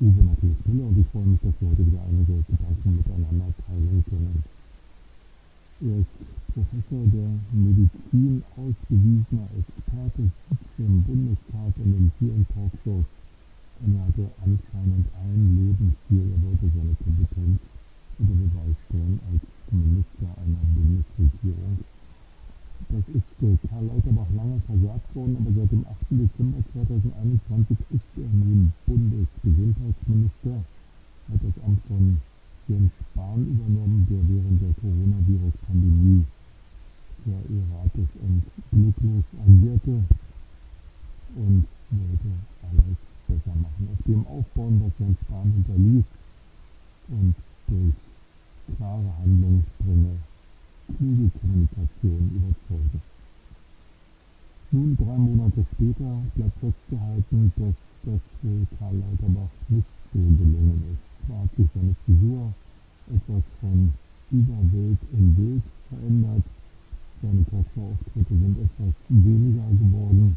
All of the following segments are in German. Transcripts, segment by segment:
Uwe Matthias Müller und ich freue mich, dass wir heute wieder einige Gedanken miteinander teilen können. Er ist Professor der Medizin, ausgewiesener Experte, sitzt im Bundestag und in vielen Talkshows er hatte anscheinend ein Lebensziel, er wollte seine Kompetenz unter Beweis stellen als Minister einer Bundesregierung. Das ist äh, Karl Lauterbach lange versagt worden, aber seit dem 8. Dezember 2021 ist er nun Bundesgesundheitsminister, hat das Amt von Jens Spahn übernommen, der während der Coronavirus-Pandemie ja erratisch und glücklos agierte und wollte alles besser machen. Auf dem aufbauen, was Jens Spahn hinterließ und durch klare Handlungsstränge kluge Kommunikation überzeugen. Nun, drei Monate später, bleibt festgehalten, dass das für Karl Lauterbach nicht so gelungen ist. Zwar hat sich seine Frisur etwas von überwild in wild verändert, seine Talkshow-Auftritte sind etwas weniger geworden,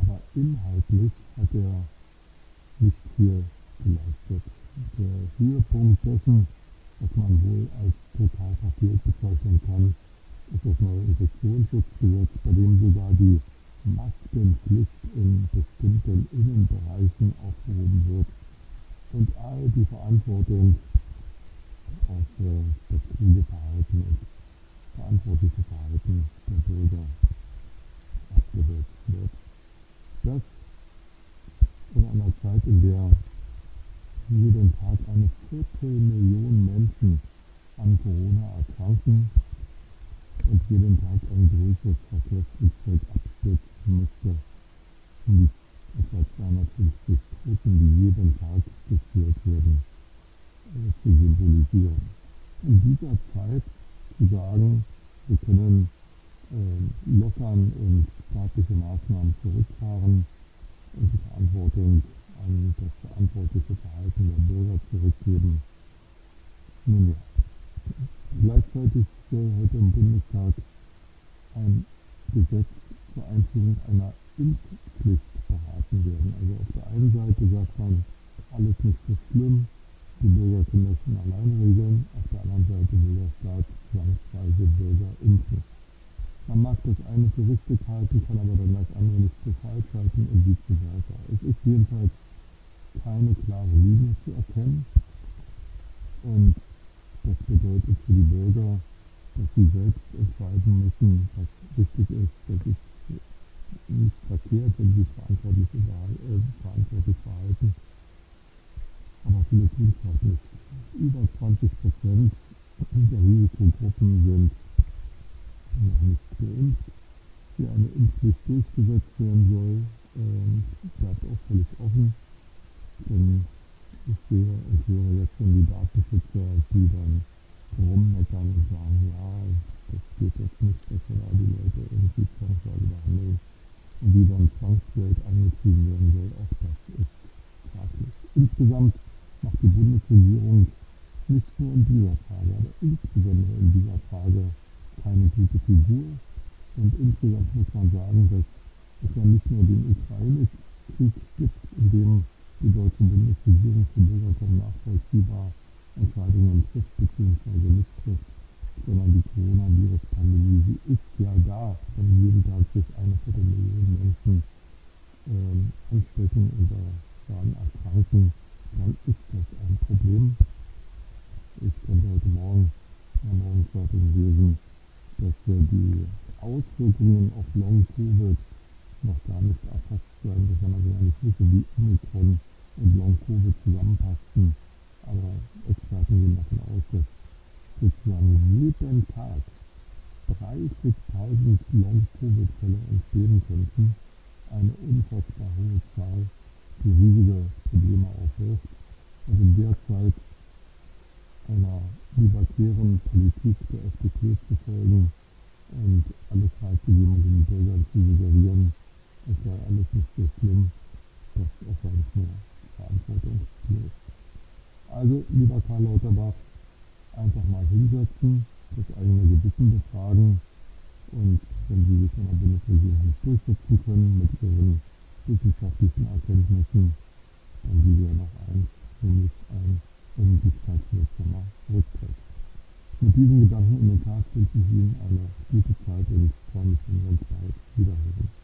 aber inhaltlich hat er nicht viel geleistet. Der Höhepunkt dessen, was man wohl als total verfehlt bezeichnen kann, ist das neue Infektionsschutzgesetz, bei dem sogar die Maskenpflicht in bestimmten Innenbereichen aufgehoben wird. Und all die Verantwortung auf äh, das kluge Verhalten und verantwortliche Verhalten der Bürger abgewälzt wird. Das in einer Zeit, in der jeden Tag eine Menschen an Corona erkranken und jeden Tag ein größeres Verkehrsflugzeug abstürzen musste, um die etwa 250 Toten, die jeden Tag geführt werden, äh, zu symbolisieren. In dieser Zeit zu sagen, wir können äh, lockern und staatliche Maßnahmen zurückfahren und die Verantwortung an das verantwortliche Verhalten der Bürger zurückgeben. Nun ja, gleichzeitig soll heute im Bundestag ein Gesetz zur Einführung einer Impfpflicht beraten werden. Also auf der einen Seite sagt man, alles nicht so schlimm, die Bürger können das schon alleine regeln, auf der anderen Seite will der Staat zwangsweise Bürger impfen. Man mag das eine für richtig halten, kann aber dann das andere nicht für falsch halten und vice versa. Es ist jedenfalls keine klare Linie zu erkennen. Und das bedeutet für die Bürger, dass sie selbst entscheiden müssen, was richtig ist. Das ist nicht verkehrt, wenn sie verantwortlich, äh, verantwortlich verhalten. Aber viele tun es halt nicht. Über 20 Prozent der Risikogruppen sind noch nicht geimpft. Wie eine Impfpflicht durchgesetzt werden soll, ähm, bleibt auch völlig offen. Denn ich sehe und höre jetzt schon die Datenschützer, die dann rummeckern und sagen, ja, das geht jetzt nicht, dass wir da die Leute irgendwie zwangsweise behandeln und die dann Zwangsgeld angetrieben werden soll. Auch das ist fraglich. Insgesamt macht die Bundesregierung nicht nur in dieser Frage, aber insbesondere in dieser Frage keine gute Figur. Und insgesamt muss man sagen, dass es ja nicht nur den Ukraine-Krieg gibt, in dem Coronavirus-Pandemie, sie ist ja da, wenn jeden Tag sich eine Viertelmillion Menschen ähm, anstecken und daran erkranken, dann ist das ein Problem. Ich konnte heute Morgen am Morgenzeitung lesen, dass wir die Auswirkungen auf Long-Covid noch gar nicht erfasst werden, dass man also gar nicht wissen, wie Omikron und Long-Covid zusammenpassten. Aber Experten gehen davon aus, dass sozusagen jeden Tag 30.000 Long-Covid-Fälle entstehen könnten. Eine unfassbar hohe Zahl, die riesige Probleme aufwirft. Und in der Zeit einer libertären Politik der FDP zu folgen und alles freizugeben und den Bürgern zu suggerieren, es sei alles nicht so schlimm, das erscheint mir verantwortungslos. Also, lieber Karl Lauterbach, einfach mal hinsetzen, das eigene Gewissen befragen und wenn Sie sich in der Bundesregierung nicht durchsetzen können mit Ihren wissenschaftlichen Erkenntnissen, dann wieder noch eins, nämlich ein unsichtbarwirksamer Rücktritt. Mit diesen Gedanken in den Tag wünsche ich Ihnen eine gute Zeit und freue mich, wenn wir uns bald wiederhören.